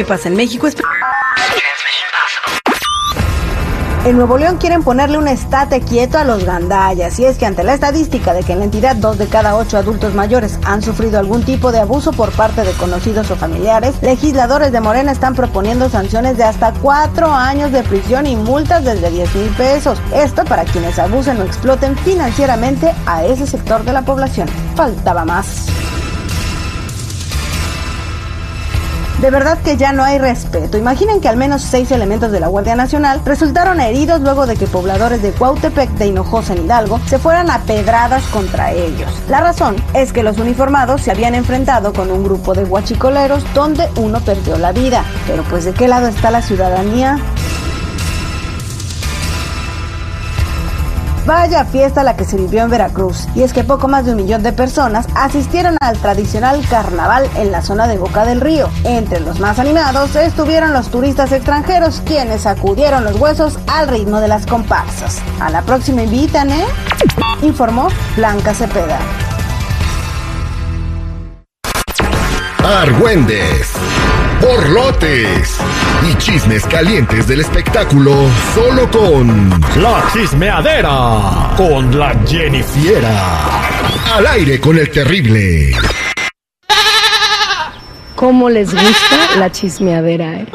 ¿Qué pasa en México? Es... En Nuevo León quieren ponerle un estate quieto a los gandallas, y es que ante la estadística de que en la entidad dos de cada ocho adultos mayores han sufrido algún tipo de abuso por parte de conocidos o familiares, legisladores de Morena están proponiendo sanciones de hasta cuatro años de prisión y multas desde 10 mil pesos. Esto para quienes abusen o exploten financieramente a ese sector de la población. Faltaba más. De verdad que ya no hay respeto. Imaginen que al menos seis elementos de la Guardia Nacional resultaron heridos luego de que pobladores de Cuautepec de Hinojosa en Hidalgo se fueran a pedradas contra ellos. La razón es que los uniformados se habían enfrentado con un grupo de guachicoleros donde uno perdió la vida. Pero pues de qué lado está la ciudadanía? Vaya fiesta la que se vivió en Veracruz, y es que poco más de un millón de personas asistieron al tradicional carnaval en la zona de Boca del Río. Entre los más animados estuvieron los turistas extranjeros, quienes sacudieron los huesos al ritmo de las comparsas. A la próxima invitan, ¿eh? Informó Blanca Cepeda. Argüendes, borlotes y chismes calientes del espectáculo solo con La chismeadera con la Jennifiera. Al aire con el terrible. ¿Cómo les gusta la chismeadera? eh?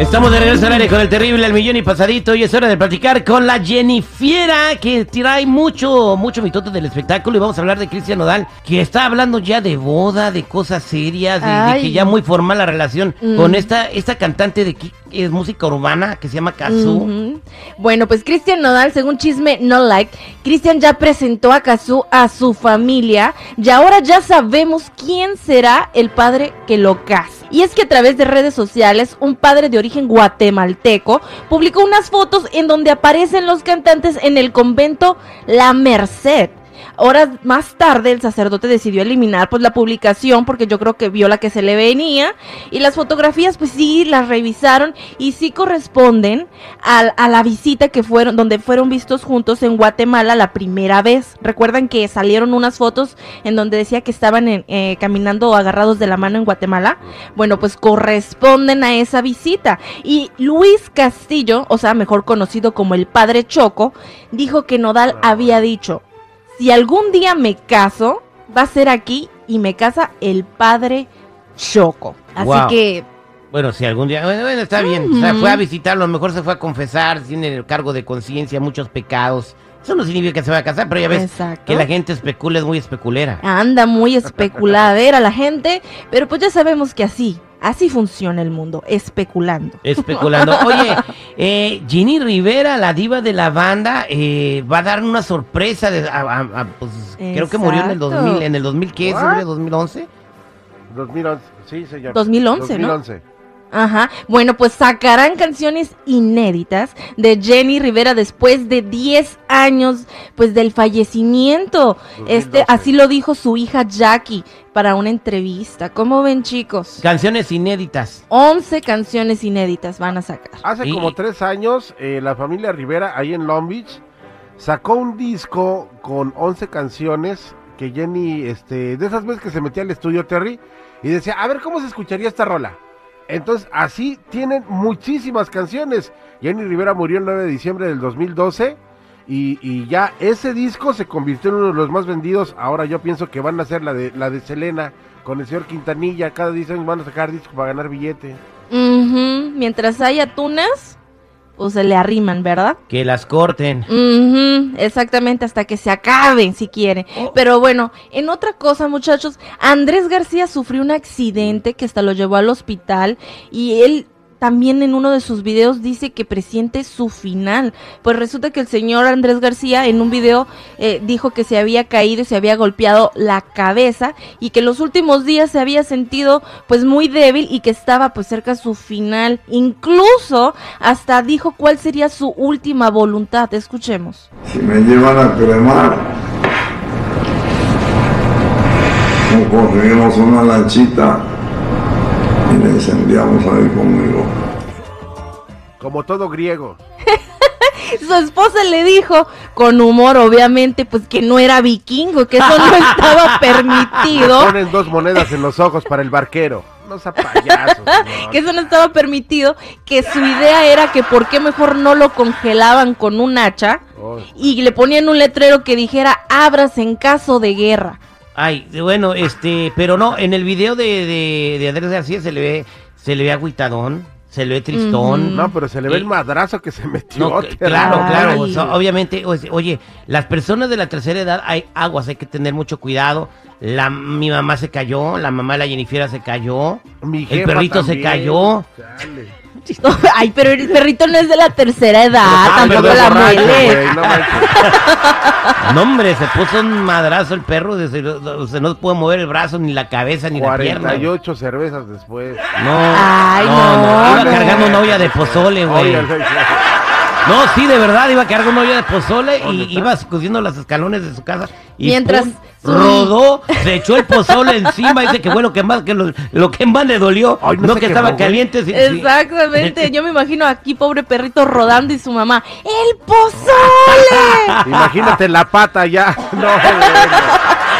Estamos de regreso al aire con el terrible al millón y pasadito y es hora de platicar con la Jennifiera que trae mucho, mucho mitote del espectáculo y vamos a hablar de Cristian Nodal que está hablando ya de boda, de cosas serias, de, que ya muy formal la relación Mm. con esta, esta cantante de es música urbana que se llama Kazu. Ujú. Bueno, pues Cristian Nodal, según Chisme No Like, Cristian ya presentó a Kazu a su familia y ahora ya sabemos quién será el padre que lo case. Y es que a través de redes sociales, un padre de origen guatemalteco publicó unas fotos en donde aparecen los cantantes en el convento La Merced. Horas más tarde el sacerdote decidió eliminar pues la publicación porque yo creo que vio la que se le venía y las fotografías pues sí las revisaron y sí corresponden al- a, la visita que fueron donde fueron vistos juntos en Guatemala la primera vez. Recuerdan que salieron unas fotos en donde decía que estaban en- eh, caminando agarrados de la mano en Guatemala. Bueno pues corresponden a esa visita y Luis Castillo, o sea mejor conocido como el padre Choco, dijo que Nodal había dicho si algún día me caso, va a ser aquí y me casa el padre Choco. Así Wow. que, Bueno, si algún día, bueno, bueno, está bien, o sea, fue a visitarlo, a lo mejor se fue a confesar, tiene el cargo de conciencia, muchos pecados. Eso no significa que se va a casar, pero ya ves Exacto. que la gente especula, es muy especulera. anda muy especuladera la gente, pero pues ya sabemos que así, así funciona el mundo, especulando. Especulando. Oye, eh, Ginny Rivera, la diva de la banda, eh, va a dar una sorpresa. De, a- a- a- pues, creo que murió en el Exacto. 2000, en el 2000, ¿qué? ¿Sobre 2011? 2011, sí, señor. 2011, ¿no? 2011. Ajá. Bueno, pues sacarán canciones inéditas de Jenny Rivera después de 10 años pues del fallecimiento. Este 2012. así lo dijo su hija Jackie para una entrevista. ¿Cómo ven, chicos? Canciones inéditas. 11 canciones inéditas van a sacar. Hace Y- como tres años, eh, la familia Rivera, ahí en Long Beach, sacó un disco con 11 canciones que Jenny, este, de esas veces que se metía al estudio Terry y decía, a ver cómo se escucharía esta rola. Entonces, así tienen muchísimas canciones. Jenny Rivera murió el 9 de diciembre del 2012 y, y ya ese disco se convirtió en uno de los más vendidos. Ahora yo pienso que van a hacer la de, la de Selena con el señor Quintanilla. Cada 10 años van a sacar disco para ganar billete. Mientras haya tunas, pues se le arriman, ¿verdad? Que las corten. Ujú, exactamente, hasta que se acaben si quieren. Pero bueno, en otra cosa, muchachos, Andrés García sufrió un accidente que hasta lo llevó al hospital y él también en uno de sus videos dice que presiente su final. Pues resulta que el señor Andrés García en un video eh, dijo que se había caído y se había golpeado la cabeza y que en los últimos días se había sentido pues muy débil y que estaba pues cerca de su final. Incluso hasta dijo cuál sería su última voluntad. Escuchemos. Si me llevan a cremar, no conseguimos una lanchita y la incendiamos ahí conmigo. Como todo griego. Su esposa le dijo, con humor obviamente, pues que no era vikingo, que eso no estaba permitido. Ponen dos monedas en los ojos para el barquero. No sea payaso, señor. que eso no estaba permitido, que su idea era que por qué mejor no lo congelaban con un hacha Oh. y le ponían un letrero que dijera abras en caso de guerra. Ay, bueno, este, pero no, en el video de, de, de Andrés García se le ve, se le ve agüitadón, se le ve tristón. No, pero se le ve el madrazo que se metió. No, claro, claro. o sea, obviamente, o- oye, las personas de la tercera edad hay aguas, hay que tener mucho cuidado. La, mi mamá se cayó, la mamá de la Jennifer se cayó, Mi el perrito se cayó. Ay, pero el perrito no es de la tercera edad, Ah, tampoco la güey, no hombre, se puso un madrazo el perro, o sea, no puede mover el brazo, ni la cabeza, ni la pierna. 48 cervezas después. No, Ay, no, no, iba no. cargando una olla de pozole, güey. No, sí, de verdad, iba cargando una olla de pozole ¿Dónde y está? iba subiendo los escalones de su casa. Y Mientras pum, su- rodó, se echó el pozole encima, dice que bueno, que más, que lo, lo que más le dolió, Ay, no no, que quemó, estaba caliente. sí, sí. Exactamente, yo me imagino aquí pobre perrito rodando y su mamá, ¡el pozole! Imagínate la pata ya. No, bueno.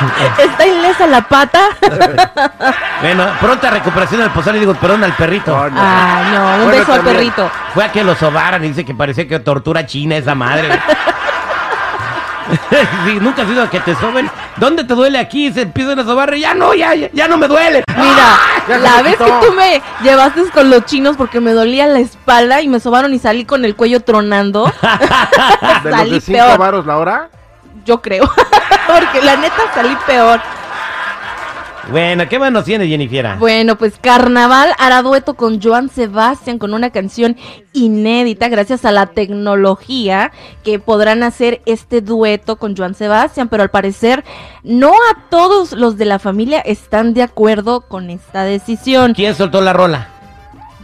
Está ilesa la pata. Bueno, pronta recuperación del pozole, digo, perdón al perrito. No, no. Ay, no, un Bueno, beso al perrito. Fue a que lo sobaran y dice que parecía que tortura china esa madre. Sí, nunca has ido a que te soben. ¿Dónde te duele aquí? Se empiezan a sobar y ya no, ya, ya, no me duele. Mira, se la vez que tú me llevaste con los chinos porque me dolía la espalda y me sobaron y salí con el cuello tronando, De los salí de 5 peor. varos la hora. yo creo. Porque la neta salí peor. Bueno, ¿qué más nos tiene Jennifer? Bueno, pues Carnaval hará dueto con Joan Sebastián con una canción inédita gracias a la tecnología que podrán hacer este dueto con Joan Sebastián, pero al parecer no a todos los de la familia están de acuerdo con esta decisión. ¿Quién soltó la rola?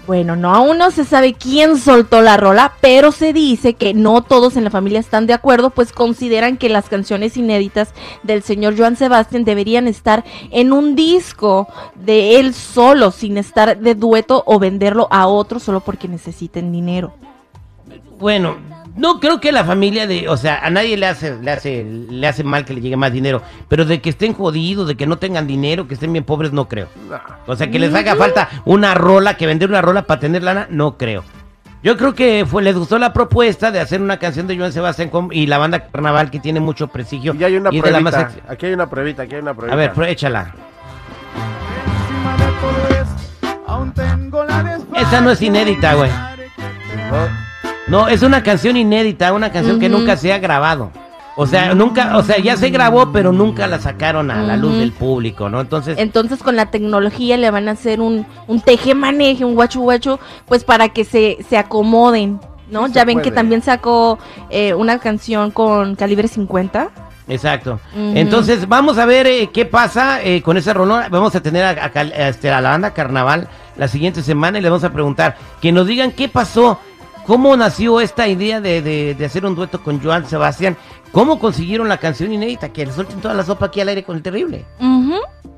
Bueno, no aún no se sabe quién soltó la rola, pero se dice que no todos en la familia están de acuerdo, pues consideran que las canciones inéditas del señor Joan Sebastián deberían estar en un disco de él solo, sin estar de dueto o venderlo a otro solo porque necesiten dinero. Bueno, no creo que la familia de, o sea, a nadie le hace, le hace, le hace mal que le llegue más dinero, pero de que estén jodidos, de que no tengan dinero, que estén bien pobres, no creo. O sea, que les haga falta una rola, que vender una rola para tener lana, no creo. Yo creo que fue, les gustó la propuesta de hacer una canción de Joan Sebastián y la banda Carnaval que tiene mucho prestigio. Y hay una y más pruebita. ex- Aquí hay una pruebita, aquí hay una pruebita. A ver, échala. Esa no es inédita, güey. ¿No? No, es una canción inédita, una canción que nunca se ha grabado. O sea, nunca, o sea, ya se grabó, pero nunca la sacaron a la luz del público, ¿no? Entonces, Entonces con la tecnología le van a hacer un, un teje-maneje, un guachu guachu, pues para que se, se acomoden, ¿no? Ya ven que también sacó eh, una canción con calibre 50. exacto. Entonces, vamos a ver eh, qué pasa eh, con ese rolón. Vamos a tener a, a Cal- a este, a la banda Carnaval la siguiente semana y le vamos a preguntar que nos digan qué pasó, cómo nació esta idea de, de- de hacer un dueto con Joan Sebastián, cómo consiguieron la canción inédita, que le suelten toda la sopa aquí al aire con el terrible. Ujú.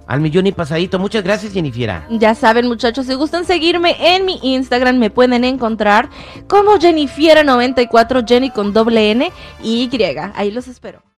Al millón y pasadito. Muchas gracias, Jennifer. Ya saben, muchachos, si gustan seguirme en mi Instagram, me pueden encontrar como Jennifiera94, Jenny con doble N y Y. Ahí los espero.